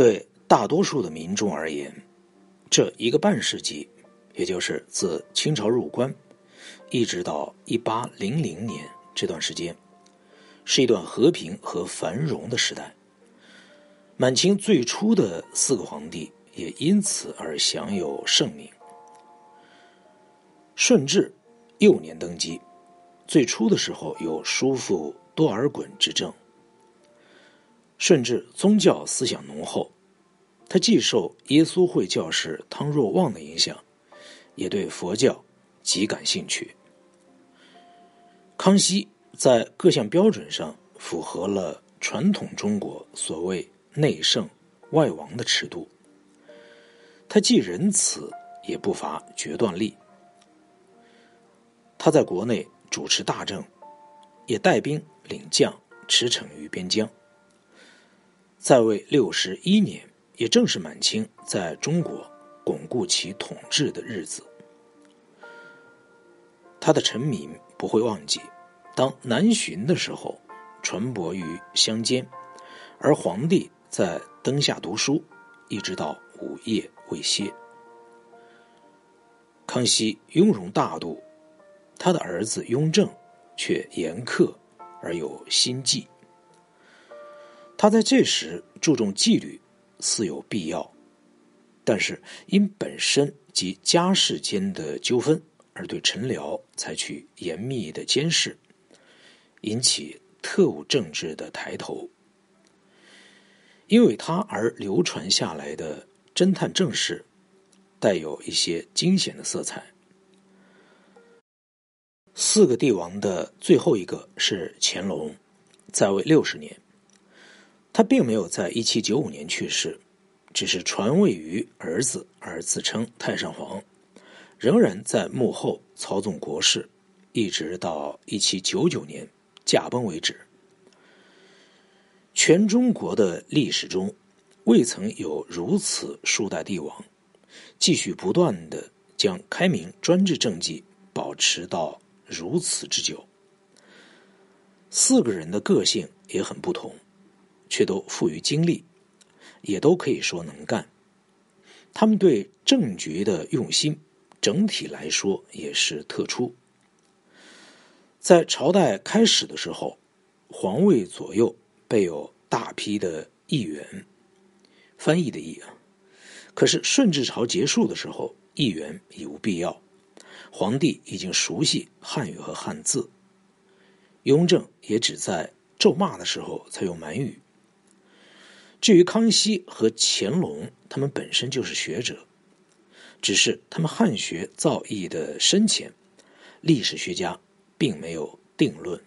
对大多数的民众而言，这一个半世纪，也就是自清朝入关一直到一八零零年这段时间，是一段和平和繁荣的时代。满清最初的四个皇帝也因此而享有盛名。顺治幼年登基，最初的时候有叔父多尔衮执政。顺治宗教思想浓厚，他既受耶稣会教士汤若望的影响，也对佛教极感兴趣。康熙在各项标准上符合了传统中国所谓内圣外王的尺度，他既仁慈，也不乏决断力。他在国内主持大政，也带兵领将驰骋于边疆。在位六十一年，也正是满清在中国巩固其统治的日子。他的臣民不会忘记，当南巡的时候，船舶于乡间，而皇帝在灯下读书，一直到午夜未歇。康熙雍容大度，他的儿子雍正却严苛而有心计。他在这时注重纪律，似有必要，但是因本身及家世间的纠纷，而对臣僚采取严密的监视，引起特务政治的抬头。因为他而流传下来的侦探正史，带有一些惊险的色彩。四个帝王的最后一个是乾隆，在位六十年。他并没有在一七九五年去世，只是传位于儿子而自称太上皇，仍然在幕后操纵国事，一直到一七九九年驾崩为止。全中国的历史中，未曾有如此数代帝王，继续不断的将开明专制政绩保持到如此之久。四个人的个性也很不同。却都富于精力，也都可以说能干。他们对政局的用心，整体来说也是特殊。在朝代开始的时候，皇位左右备有大批的议员，翻译的译啊。可是顺治朝结束的时候，议员已无必要，皇帝已经熟悉汉语和汉字。雍正也只在咒骂的时候才用满语。至于康熙和乾隆，他们本身就是学者，只是他们汉学造诣的深浅，历史学家并没有定论。